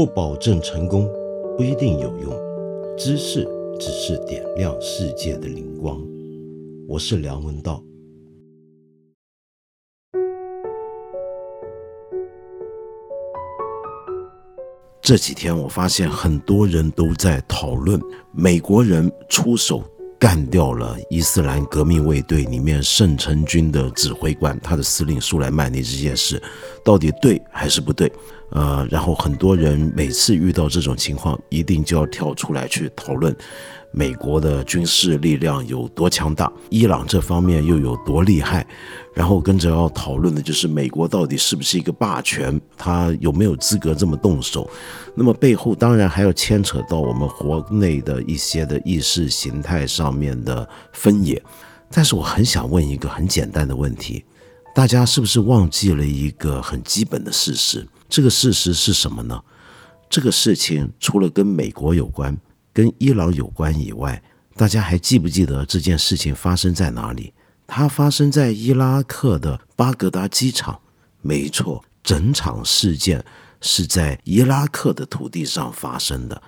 不保证成功，不一定有用。知识只是点亮世界的灵光。我是梁文道。这几天我发现很多人都在讨论美国人出手。干掉了伊斯兰革命卫队里面圣城军的指挥官，他的司令苏莱曼尼这件事，到底对还是不对？呃，然后很多人每次遇到这种情况，一定就要跳出来去讨论。美国的军事力量有多强大？伊朗这方面又有多厉害？然后跟着要讨论的就是美国到底是不是一个霸权？他有没有资格这么动手？那么背后当然还要牵扯到我们国内的一些的意识形态上面的分野。但是我很想问一个很简单的问题：大家是不是忘记了一个很基本的事实？这个事实是什么呢？这个事情除了跟美国有关。跟伊朗有关以外，大家还记不记得这件事情发生在哪里？它发生在伊拉克的巴格达机场。没错，整场事件是在伊拉克的土地上发生的。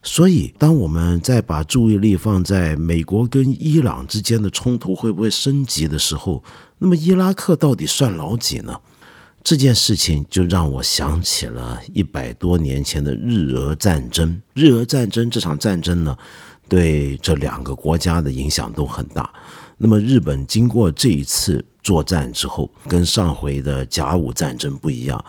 所以，当我们在把注意力放在美国跟伊朗之间的冲突会不会升级的时候，那么伊拉克到底算老几呢？这件事情就让我想起了一百多年前的日俄战争。日俄战争这场战争呢，对这两个国家的影响都很大。那么日本经过这一次作战之后，跟上回的甲午战争不一样，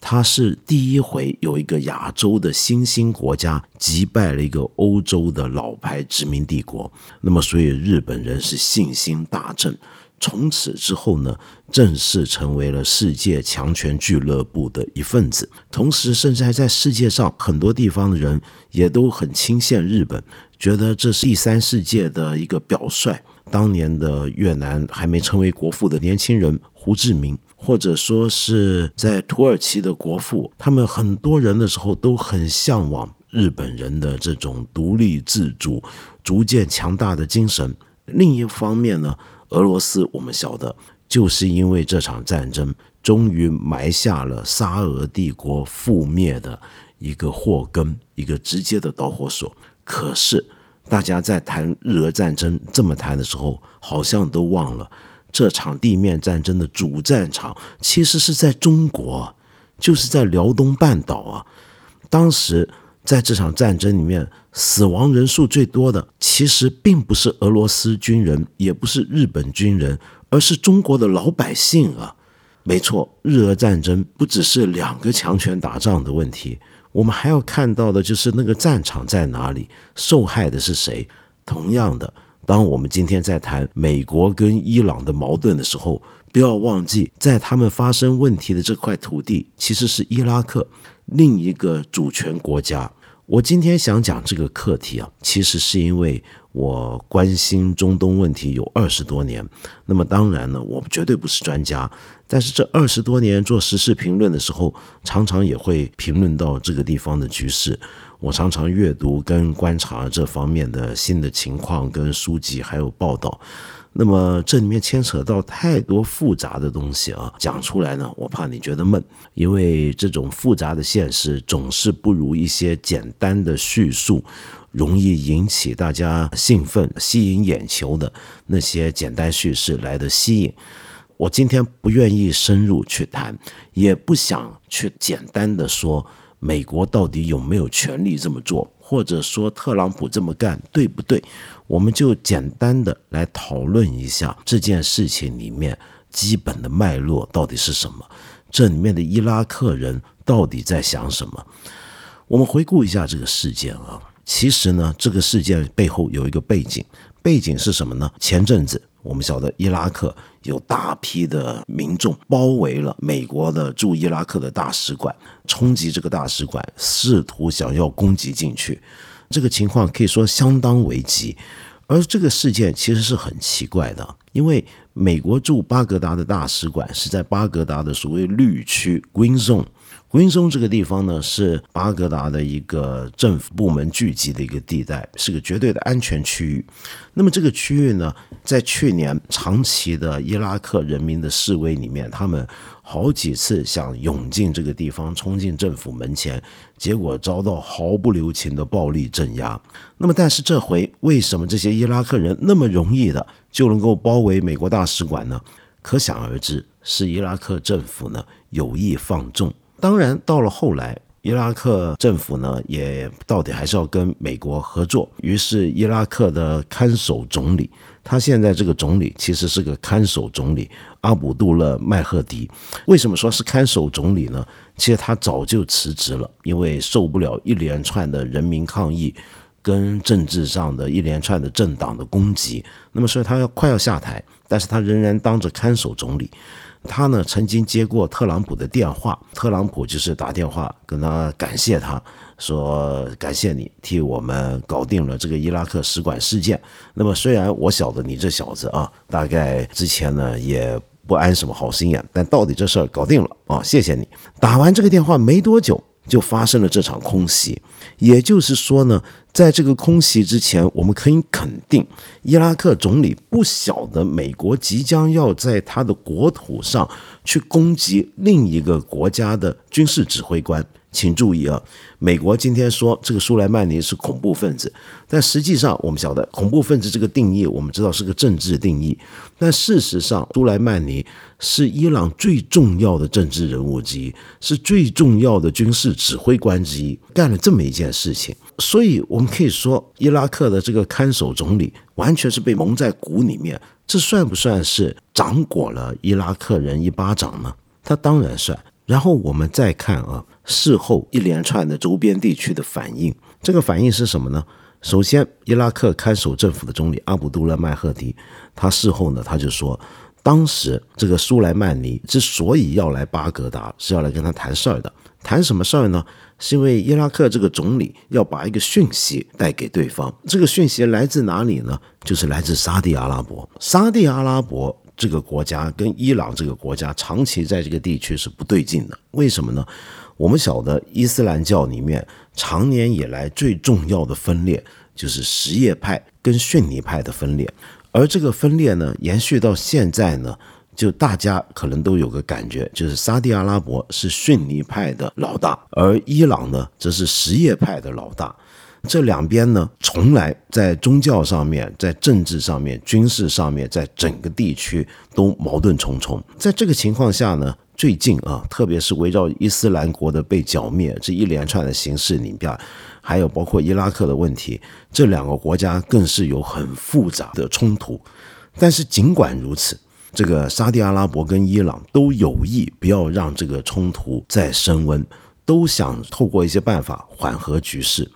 它是第一回有一个亚洲的新兴国家击败了一个欧洲的老牌殖民帝国。那么所以日本人是信心大振。从此之后呢，正式成为了世界强权俱乐部的一份子。同时，甚至还在世界上很多地方的人也都很钦羡日本，觉得这是第三世界的一个表率。当年的越南还没成为国父的年轻人胡志明，或者说是在土耳其的国父，他们很多人的时候都很向往日本人的这种独立自主、逐渐强大的精神。另一方面呢？俄罗斯，我们晓得，就是因为这场战争，终于埋下了沙俄帝国覆灭的一个祸根，一个直接的导火索。可是，大家在谈日俄战争这么谈的时候，好像都忘了，这场地面战争的主战场其实是在中国，就是在辽东半岛啊。当时。在这场战争里面，死亡人数最多的其实并不是俄罗斯军人，也不是日本军人，而是中国的老百姓啊！没错，日俄战争不只是两个强权打仗的问题，我们还要看到的就是那个战场在哪里，受害的是谁。同样的，当我们今天在谈美国跟伊朗的矛盾的时候，不要忘记，在他们发生问题的这块土地，其实是伊拉克另一个主权国家。我今天想讲这个课题啊，其实是因为我关心中东问题有二十多年。那么当然呢，我绝对不是专家，但是这二十多年做时事评论的时候，常常也会评论到这个地方的局势。我常常阅读跟观察这方面的新的情况跟书籍还有报道。那么这里面牵扯到太多复杂的东西啊，讲出来呢，我怕你觉得闷，因为这种复杂的现实总是不如一些简单的叙述容易引起大家兴奋、吸引眼球的那些简单叙事来的吸引。我今天不愿意深入去谈，也不想去简单的说美国到底有没有权利这么做。或者说特朗普这么干对不对？我们就简单的来讨论一下这件事情里面基本的脉络到底是什么，这里面的伊拉克人到底在想什么？我们回顾一下这个事件啊，其实呢，这个事件背后有一个背景，背景是什么呢？前阵子。我们晓得，伊拉克有大批的民众包围了美国的驻伊拉克的大使馆，冲击这个大使馆，试图想要攻击进去。这个情况可以说相当危急。而这个事件其实是很奇怪的，因为美国驻巴格达的大使馆是在巴格达的所谓绿区 （Green Zone），Green Zone 这个地方呢，是巴格达的一个政府部门聚集的一个地带，是个绝对的安全区域。那么这个区域呢，在去年长期的伊拉克人民的示威里面，他们好几次想涌进这个地方，冲进政府门前，结果遭到毫不留情的暴力镇压。那么，但是这回为什么这些伊拉克人那么容易的就能够包围美国大使馆呢？可想而知，是伊拉克政府呢有意放纵。当然，到了后来，伊拉克政府呢也到底还是要跟美国合作。于是，伊拉克的看守总理，他现在这个总理其实是个看守总理阿卜杜勒麦赫迪。为什么说是看守总理呢？其实他早就辞职了，因为受不了一连串的人民抗议跟政治上的一连串的政党的攻击。那么，所以他要快要下台，但是他仍然当着看守总理。他呢曾经接过特朗普的电话，特朗普就是打电话跟他感谢他，说感谢你替我们搞定了这个伊拉克使馆事件。那么虽然我晓得你这小子啊，大概之前呢也不安什么好心眼，但到底这事儿搞定了啊，谢谢你。打完这个电话没多久。就发生了这场空袭，也就是说呢，在这个空袭之前，我们可以肯定，伊拉克总理不晓得美国即将要在他的国土上去攻击另一个国家的军事指挥官。请注意啊，美国今天说这个苏莱曼尼是恐怖分子，但实际上我们晓得恐怖分子这个定义，我们知道是个政治定义。但事实上，苏莱曼尼是伊朗最重要的政治人物之一，是最重要的军事指挥官之一，干了这么一件事情。所以我们可以说，伊拉克的这个看守总理完全是被蒙在鼓里面。这算不算是掌掴了伊拉克人一巴掌呢？他当然算。然后我们再看啊。事后一连串的周边地区的反应，这个反应是什么呢？首先，伊拉克看守政府的总理阿卜杜勒麦赫迪，他事后呢，他就说，当时这个苏莱曼尼之所以要来巴格达，是要来跟他谈事儿的。谈什么事儿呢？是因为伊拉克这个总理要把一个讯息带给对方。这个讯息来自哪里呢？就是来自沙地阿拉伯。沙地阿拉伯这个国家跟伊朗这个国家长期在这个地区是不对劲的。为什么呢？我们晓得伊斯兰教里面长年以来最重要的分裂就是什叶派跟逊尼派的分裂，而这个分裂呢，延续到现在呢，就大家可能都有个感觉，就是沙地阿拉伯是逊尼派的老大，而伊朗呢，则是什叶派的老大。这两边呢，从来在宗教上面、在政治上面、军事上面，在整个地区都矛盾重重。在这个情况下呢？最近啊，特别是围绕伊斯兰国的被剿灭这一连串的形势里边，还有包括伊拉克的问题，这两个国家更是有很复杂的冲突。但是尽管如此，这个沙地阿拉伯跟伊朗都有意不要让这个冲突再升温，都想透过一些办法缓和局势。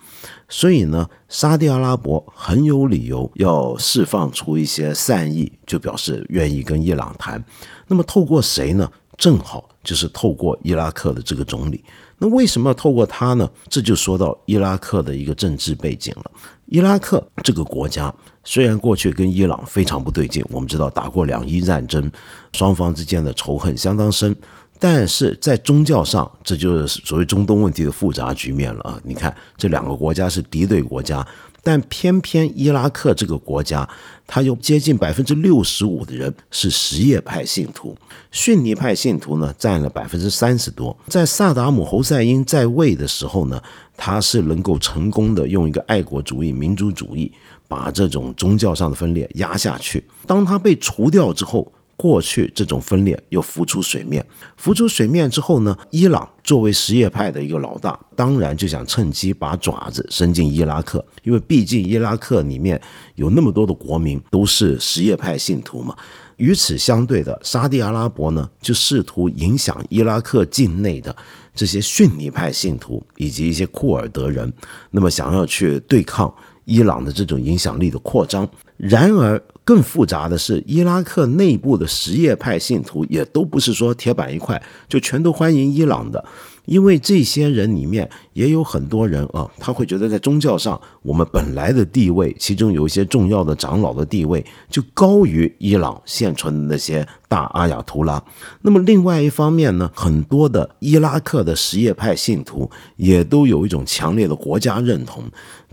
所以呢，沙地阿拉伯很有理由要释放出一些善意，就表示愿意跟伊朗谈。那么透过谁呢？正好就是透过伊拉克的这个总理，那为什么要透过他呢？这就说到伊拉克的一个政治背景了。伊拉克这个国家虽然过去跟伊朗非常不对劲，我们知道打过两伊战争，双方之间的仇恨相当深，但是在宗教上，这就是所谓中东问题的复杂局面了啊！你看这两个国家是敌对国家。但偏偏伊拉克这个国家，它有接近百分之六十五的人是什叶派信徒，逊尼派信徒呢占了百分之三十多。在萨达姆侯赛因在位的时候呢，他是能够成功的用一个爱国主义、民族主义把这种宗教上的分裂压下去。当他被除掉之后，过去这种分裂又浮出水面，浮出水面之后呢，伊朗作为什叶派的一个老大，当然就想趁机把爪子伸进伊拉克，因为毕竟伊拉克里面有那么多的国民都是什叶派信徒嘛。与此相对的，沙地阿拉伯呢，就试图影响伊拉克境内的这些逊尼派信徒以及一些库尔德人，那么想要去对抗伊朗的这种影响力的扩张。然而，更复杂的是，伊拉克内部的什叶派信徒也都不是说铁板一块，就全都欢迎伊朗的。因为这些人里面也有很多人啊，他会觉得在宗教上，我们本来的地位，其中有一些重要的长老的地位，就高于伊朗现存的那些大阿亚图拉。那么另外一方面呢，很多的伊拉克的什叶派信徒也都有一种强烈的国家认同，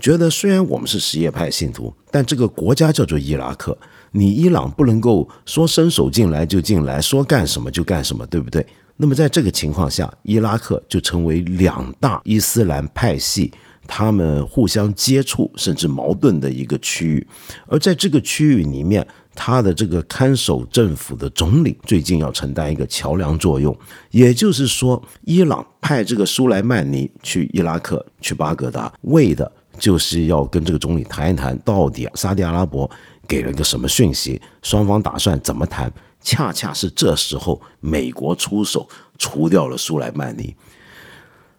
觉得虽然我们是什叶派信徒，但这个国家叫做伊拉克，你伊朗不能够说伸手进来就进来，说干什么就干什么，对不对？那么在这个情况下，伊拉克就成为两大伊斯兰派系他们互相接触甚至矛盾的一个区域。而在这个区域里面，他的这个看守政府的总理最近要承担一个桥梁作用，也就是说，伊朗派这个苏莱曼尼去伊拉克去巴格达，为的就是要跟这个总理谈一谈，到底沙特阿拉伯给了个什么讯息，双方打算怎么谈。恰恰是这时候，美国出手除掉了苏莱曼尼。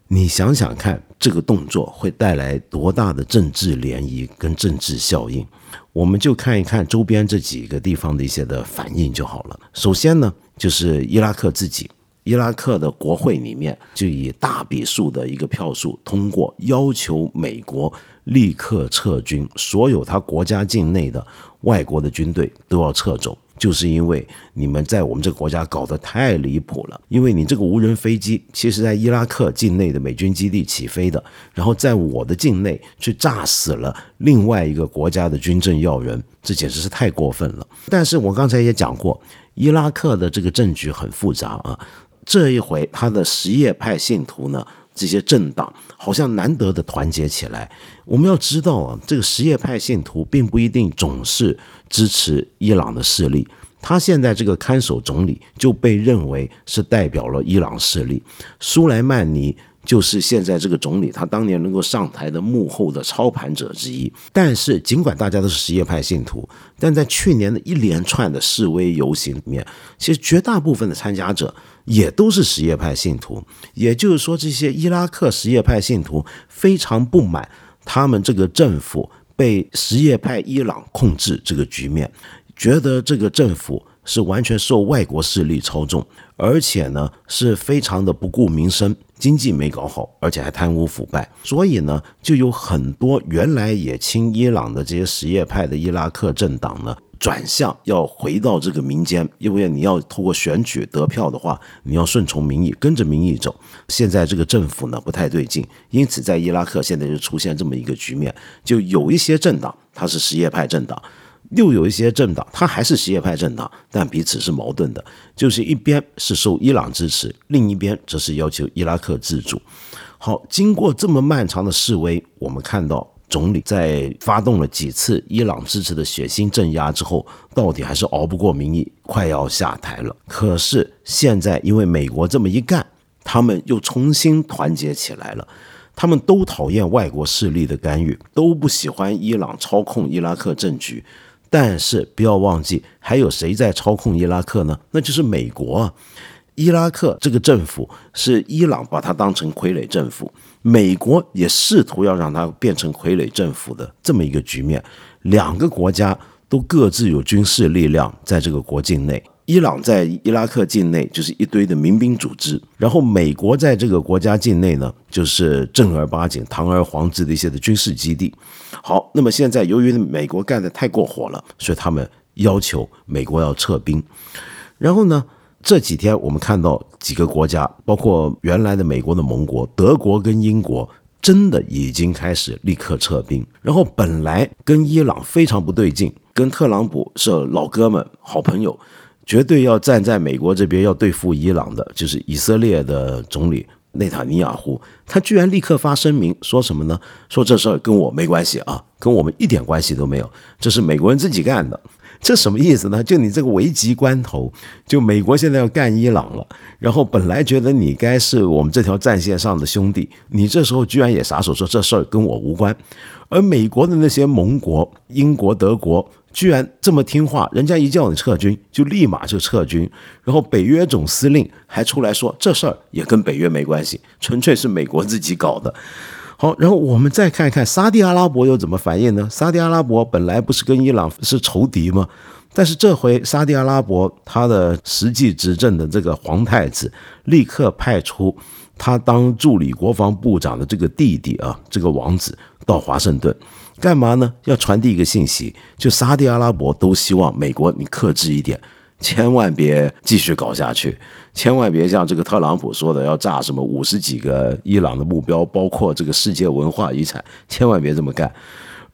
你想想看，这个动作会带来多大的政治涟漪跟政治效应？我们就看一看周边这几个地方的一些的反应就好了。首先呢，就是伊拉克自己，伊拉克的国会里面就以大笔数的一个票数通过，要求美国立刻撤军，所有他国家境内的外国的军队都要撤走。就是因为你们在我们这个国家搞得太离谱了，因为你这个无人飞机，其实在伊拉克境内的美军基地起飞的，然后在我的境内去炸死了另外一个国家的军政要人，这简直是太过分了。但是我刚才也讲过，伊拉克的这个政局很复杂啊，这一回他的什叶派信徒呢，这些政党好像难得的团结起来。我们要知道啊，这个什叶派信徒并不一定总是。支持伊朗的势力，他现在这个看守总理就被认为是代表了伊朗势力。苏莱曼尼就是现在这个总理，他当年能够上台的幕后的操盘者之一。但是，尽管大家都是什叶派信徒，但在去年的一连串的示威游行里面，其实绝大部分的参加者也都是什叶派信徒。也就是说，这些伊拉克什叶派信徒非常不满他们这个政府。被什叶派伊朗控制这个局面，觉得这个政府是完全受外国势力操纵，而且呢是非常的不顾民生，经济没搞好，而且还贪污腐败，所以呢就有很多原来也亲伊朗的这些什叶派的伊拉克政党呢。转向要回到这个民间，因为你要通过选举得票的话，你要顺从民意，跟着民意走。现在这个政府呢不太对劲，因此在伊拉克现在就出现这么一个局面，就有一些政党它是什叶派政党，又有一些政党它还是什叶派政党，但彼此是矛盾的，就是一边是受伊朗支持，另一边则是要求伊拉克自主。好，经过这么漫长的示威，我们看到。总理在发动了几次伊朗支持的血腥镇压之后，到底还是熬不过民意，快要下台了。可是现在因为美国这么一干，他们又重新团结起来了。他们都讨厌外国势力的干预，都不喜欢伊朗操控伊拉克政局。但是不要忘记，还有谁在操控伊拉克呢？那就是美国啊！伊拉克这个政府是伊朗把它当成傀儡政府。美国也试图要让它变成傀儡政府的这么一个局面，两个国家都各自有军事力量在这个国境内。伊朗在伊拉克境内就是一堆的民兵组织，然后美国在这个国家境内呢，就是正儿八经堂而皇之的一些的军事基地。好，那么现在由于美国干的太过火了，所以他们要求美国要撤兵，然后呢？这几天我们看到几个国家，包括原来的美国的盟国德国跟英国，真的已经开始立刻撤兵。然后本来跟伊朗非常不对劲，跟特朗普是老哥们、好朋友，绝对要站在美国这边要对付伊朗的，就是以色列的总理内塔尼亚胡，他居然立刻发声明说什么呢？说这事儿跟我没关系啊，跟我们一点关系都没有，这是美国人自己干的。这什么意思呢？就你这个危急关头，就美国现在要干伊朗了，然后本来觉得你该是我们这条战线上的兄弟，你这时候居然也撒手说这事儿跟我无关，而美国的那些盟国，英国、德国，居然这么听话，人家一叫你撤军，就立马就撤军，然后北约总司令还出来说这事儿也跟北约没关系，纯粹是美国自己搞的。好，然后我们再看一看沙地阿拉伯又怎么反应呢？沙地阿拉伯本来不是跟伊朗是仇敌吗？但是这回沙地阿拉伯他的实际执政的这个皇太子立刻派出他当助理国防部长的这个弟弟啊，这个王子到华盛顿干嘛呢？要传递一个信息，就沙地阿拉伯都希望美国你克制一点。千万别继续搞下去，千万别像这个特朗普说的要炸什么五十几个伊朗的目标，包括这个世界文化遗产，千万别这么干。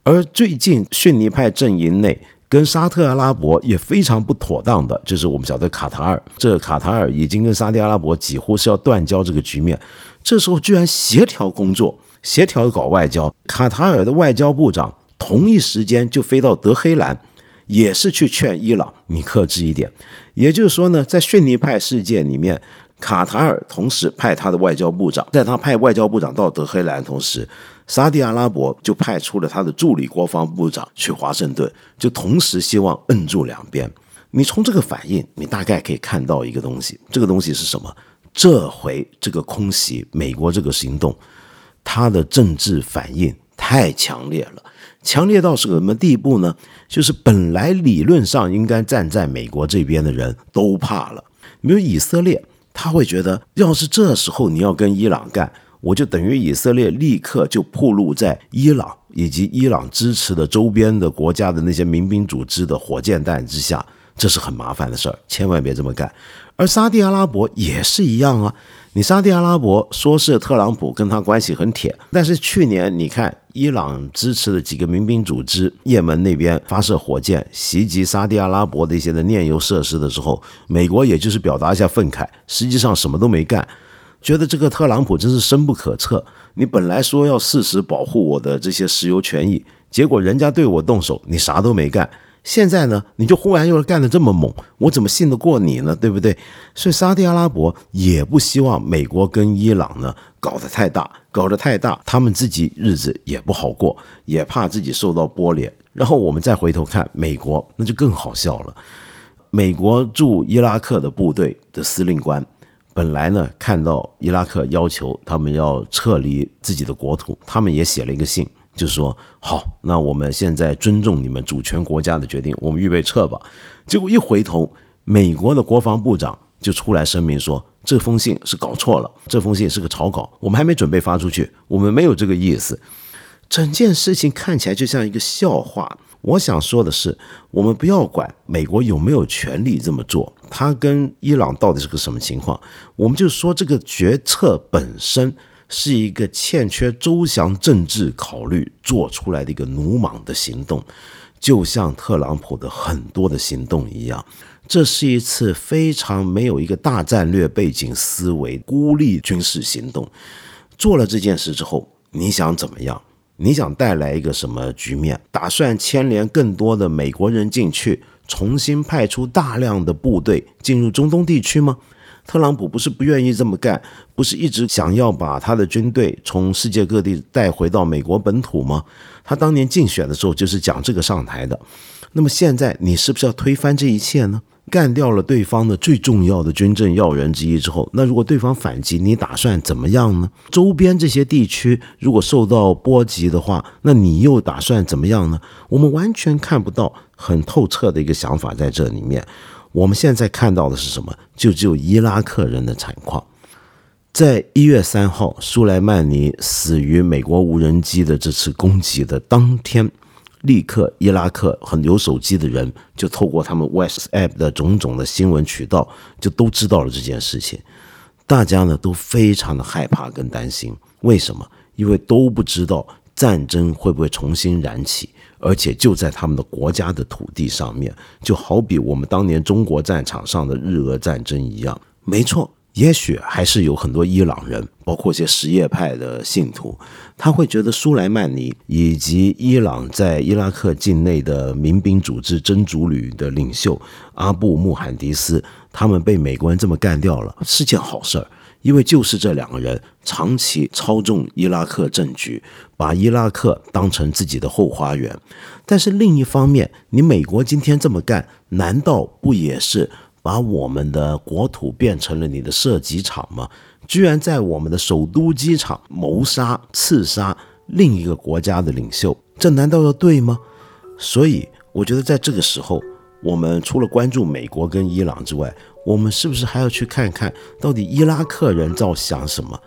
而最近逊尼派阵营内跟沙特阿拉伯也非常不妥当的，就是我们晓得卡塔尔，这卡塔尔已经跟沙特阿拉伯几乎是要断交这个局面，这时候居然协调工作，协调搞外交，卡塔尔的外交部长同一时间就飞到德黑兰。也是去劝伊朗，你克制一点。也就是说呢，在逊尼派事件里面，卡塔尔同时派他的外交部长，在他派外交部长到德黑兰同时，沙地阿拉伯就派出了他的助理国防部长去华盛顿，就同时希望摁住两边。你从这个反应，你大概可以看到一个东西，这个东西是什么？这回这个空袭美国这个行动，他的政治反应太强烈了。强烈到什么地步呢？就是本来理论上应该站在美国这边的人都怕了。比如以色列，他会觉得，要是这时候你要跟伊朗干，我就等于以色列立刻就暴露在伊朗以及伊朗支持的周边的国家的那些民兵组织的火箭弹之下，这是很麻烦的事儿，千万别这么干。而沙地阿拉伯也是一样啊。你沙地阿拉伯说是特朗普跟他关系很铁，但是去年你看伊朗支持的几个民兵组织，也门那边发射火箭袭击沙地阿拉伯的一些的炼油设施的时候，美国也就是表达一下愤慨，实际上什么都没干，觉得这个特朗普真是深不可测。你本来说要誓死保护我的这些石油权益，结果人家对我动手，你啥都没干。现在呢，你就忽然又干得这么猛，我怎么信得过你呢？对不对？所以沙特阿拉伯也不希望美国跟伊朗呢搞得太大，搞得太大，他们自己日子也不好过，也怕自己受到波连。然后我们再回头看美国，那就更好笑了。美国驻伊拉克的部队的司令官，本来呢看到伊拉克要求他们要撤离自己的国土，他们也写了一个信。就是说，好，那我们现在尊重你们主权国家的决定，我们预备撤吧。结果一回头，美国的国防部长就出来声明说，这封信是搞错了，这封信是个草稿，我们还没准备发出去，我们没有这个意思。整件事情看起来就像一个笑话。我想说的是，我们不要管美国有没有权利这么做，他跟伊朗到底是个什么情况，我们就说这个决策本身。是一个欠缺周详政治考虑做出来的一个鲁莽的行动，就像特朗普的很多的行动一样。这是一次非常没有一个大战略背景思维、孤立军事行动。做了这件事之后，你想怎么样？你想带来一个什么局面？打算牵连更多的美国人进去，重新派出大量的部队进入中东地区吗？特朗普不是不愿意这么干，不是一直想要把他的军队从世界各地带回到美国本土吗？他当年竞选的时候就是讲这个上台的。那么现在你是不是要推翻这一切呢？干掉了对方的最重要的军政要人之一之后，那如果对方反击，你打算怎么样呢？周边这些地区如果受到波及的话，那你又打算怎么样呢？我们完全看不到很透彻的一个想法在这里面。我们现在看到的是什么？就只有伊拉克人的惨况。在一月三号，苏莱曼尼死于美国无人机的这次攻击的当天，立刻伊拉克很有手机的人就透过他们 WhatsApp 的种种的新闻渠道，就都知道了这件事情。大家呢都非常的害怕跟担心。为什么？因为都不知道战争会不会重新燃起。而且就在他们的国家的土地上面，就好比我们当年中国战场上的日俄战争一样。没错，也许还是有很多伊朗人，包括一些什叶派的信徒，他会觉得苏莱曼尼以及伊朗在伊拉克境内的民兵组织真主旅的领袖阿布穆罕迪斯，他们被美国人这么干掉了，是件好事儿。因为就是这两个人长期操纵伊拉克政局，把伊拉克当成自己的后花园。但是另一方面，你美国今天这么干，难道不也是把我们的国土变成了你的射击场吗？居然在我们的首都机场谋杀、刺杀另一个国家的领袖，这难道要对吗？所以，我觉得在这个时候，我们除了关注美国跟伊朗之外，我们是不是还要去看看到底伊拉克人在想什么？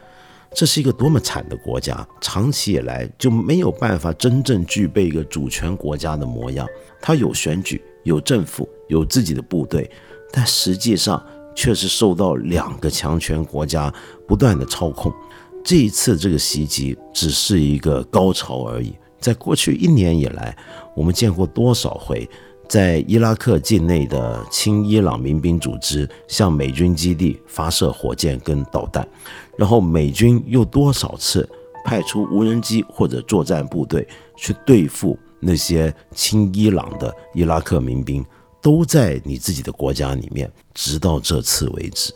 这是一个多么惨的国家，长期以来就没有办法真正具备一个主权国家的模样。它有选举，有政府，有自己的部队，但实际上却是受到两个强权国家不断的操控。这一次这个袭击只是一个高潮而已。在过去一年以来，我们见过多少回在伊拉克境内的亲伊朗民兵组织向美军基地发射火箭跟导弹，然后美军又多少次派出无人机或者作战部队去对付那些亲伊朗的伊拉克民兵，都在你自己的国家里面，直到这次为止。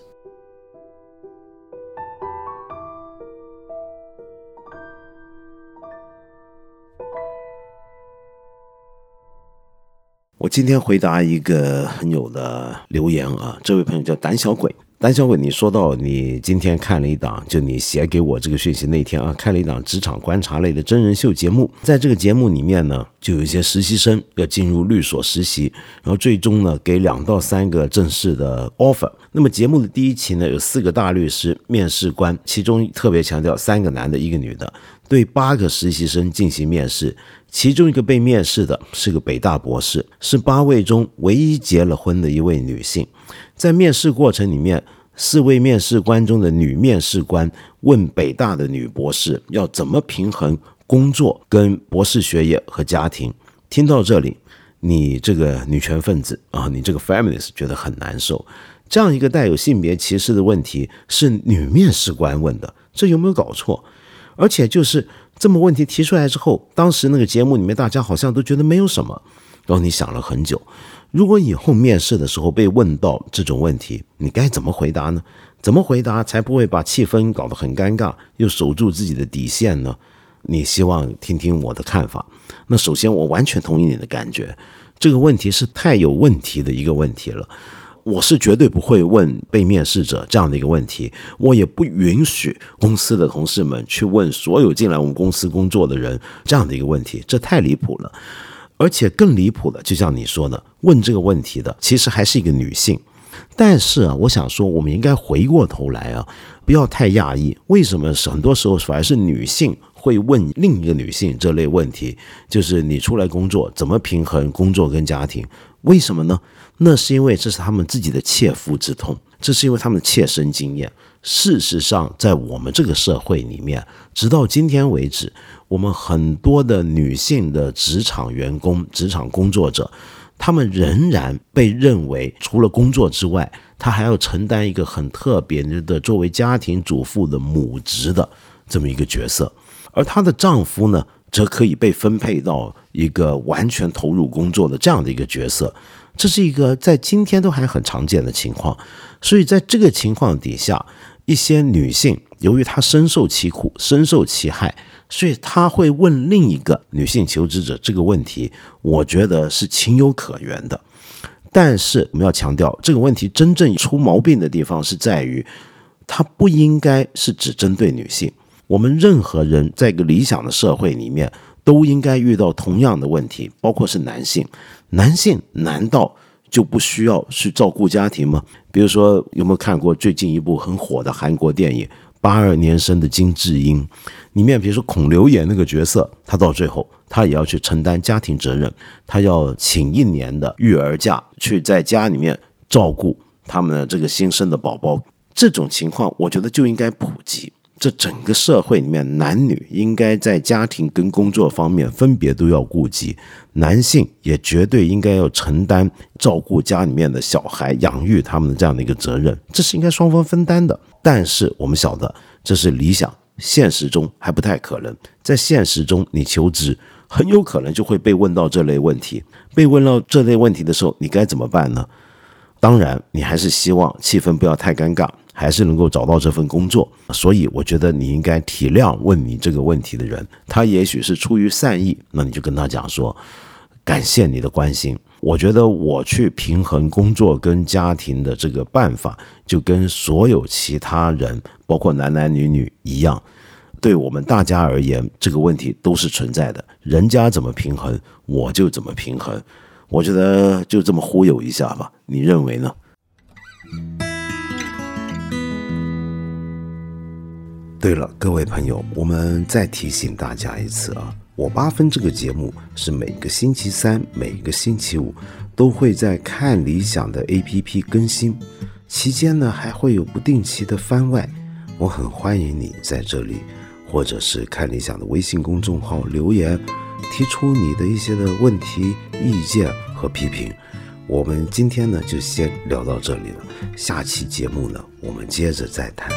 我今天回答一个朋友的留言啊，这位朋友叫胆小鬼。胆小鬼，你说到你今天看了一档，就你写给我这个讯息那天啊，看了一档职场观察类的真人秀节目。在这个节目里面呢，就有一些实习生要进入律所实习，然后最终呢给两到三个正式的 offer。那么节目的第一期呢，有四个大律师面试官，其中特别强调三个男的，一个女的。对八个实习生进行面试，其中一个被面试的是个北大博士，是八位中唯一结了婚的一位女性。在面试过程里面，四位面试官中的女面试官问北大的女博士要怎么平衡工作跟博士学业和家庭。听到这里，你这个女权分子啊，你这个 feminist 觉得很难受。这样一个带有性别歧视的问题是女面试官问的，这有没有搞错？而且就是这么问题提出来之后，当时那个节目里面大家好像都觉得没有什么。然后你想了很久，如果以后面试的时候被问到这种问题，你该怎么回答呢？怎么回答才不会把气氛搞得很尴尬，又守住自己的底线呢？你希望听听我的看法。那首先，我完全同意你的感觉，这个问题是太有问题的一个问题了。我是绝对不会问被面试者这样的一个问题，我也不允许公司的同事们去问所有进来我们公司工作的人这样的一个问题，这太离谱了。而且更离谱的，就像你说的，问这个问题的其实还是一个女性。但是啊，我想说，我们应该回过头来啊，不要太讶异，为什么很多时候反而是女性会问另一个女性这类问题？就是你出来工作怎么平衡工作跟家庭？为什么呢？那是因为这是他们自己的切肤之痛，这是因为他们的切身经验。事实上，在我们这个社会里面，直到今天为止，我们很多的女性的职场员工、职场工作者，他们仍然被认为除了工作之外，她还要承担一个很特别的作为家庭主妇的母职的这么一个角色，而她的丈夫呢，则可以被分配到一个完全投入工作的这样的一个角色。这是一个在今天都还很常见的情况，所以在这个情况底下，一些女性由于她深受其苦、深受其害，所以她会问另一个女性求职者这个问题，我觉得是情有可原的。但是我们要强调，这个问题真正出毛病的地方是在于，它不应该是只针对女性。我们任何人在一个理想的社会里面。都应该遇到同样的问题，包括是男性。男性难道就不需要去照顾家庭吗？比如说，有没有看过最近一部很火的韩国电影《八二年生的金智英》？里面比如说孔刘演那个角色，他到最后他也要去承担家庭责任，他要请一年的育儿假，去在家里面照顾他们的这个新生的宝宝。这种情况，我觉得就应该普及。这整个社会里面，男女应该在家庭跟工作方面分别都要顾及，男性也绝对应该要承担照顾家里面的小孩、养育他们的这样的一个责任，这是应该双方分担的。但是我们晓得，这是理想，现实中还不太可能。在现实中，你求职很有可能就会被问到这类问题，被问到这类问题的时候，你该怎么办呢？当然，你还是希望气氛不要太尴尬。还是能够找到这份工作，所以我觉得你应该体谅问你这个问题的人，他也许是出于善意，那你就跟他讲说，感谢你的关心。我觉得我去平衡工作跟家庭的这个办法，就跟所有其他人，包括男男女女一样，对我们大家而言，这个问题都是存在的。人家怎么平衡，我就怎么平衡。我觉得就这么忽悠一下吧，你认为呢？对了，各位朋友，我们再提醒大家一次啊，我八分这个节目是每个星期三、每个星期五都会在看理想的 APP 更新，期间呢还会有不定期的番外。我很欢迎你在这里，或者是看理想的微信公众号留言，提出你的一些的问题、意见和批评。我们今天呢就先聊到这里了，下期节目呢我们接着再谈。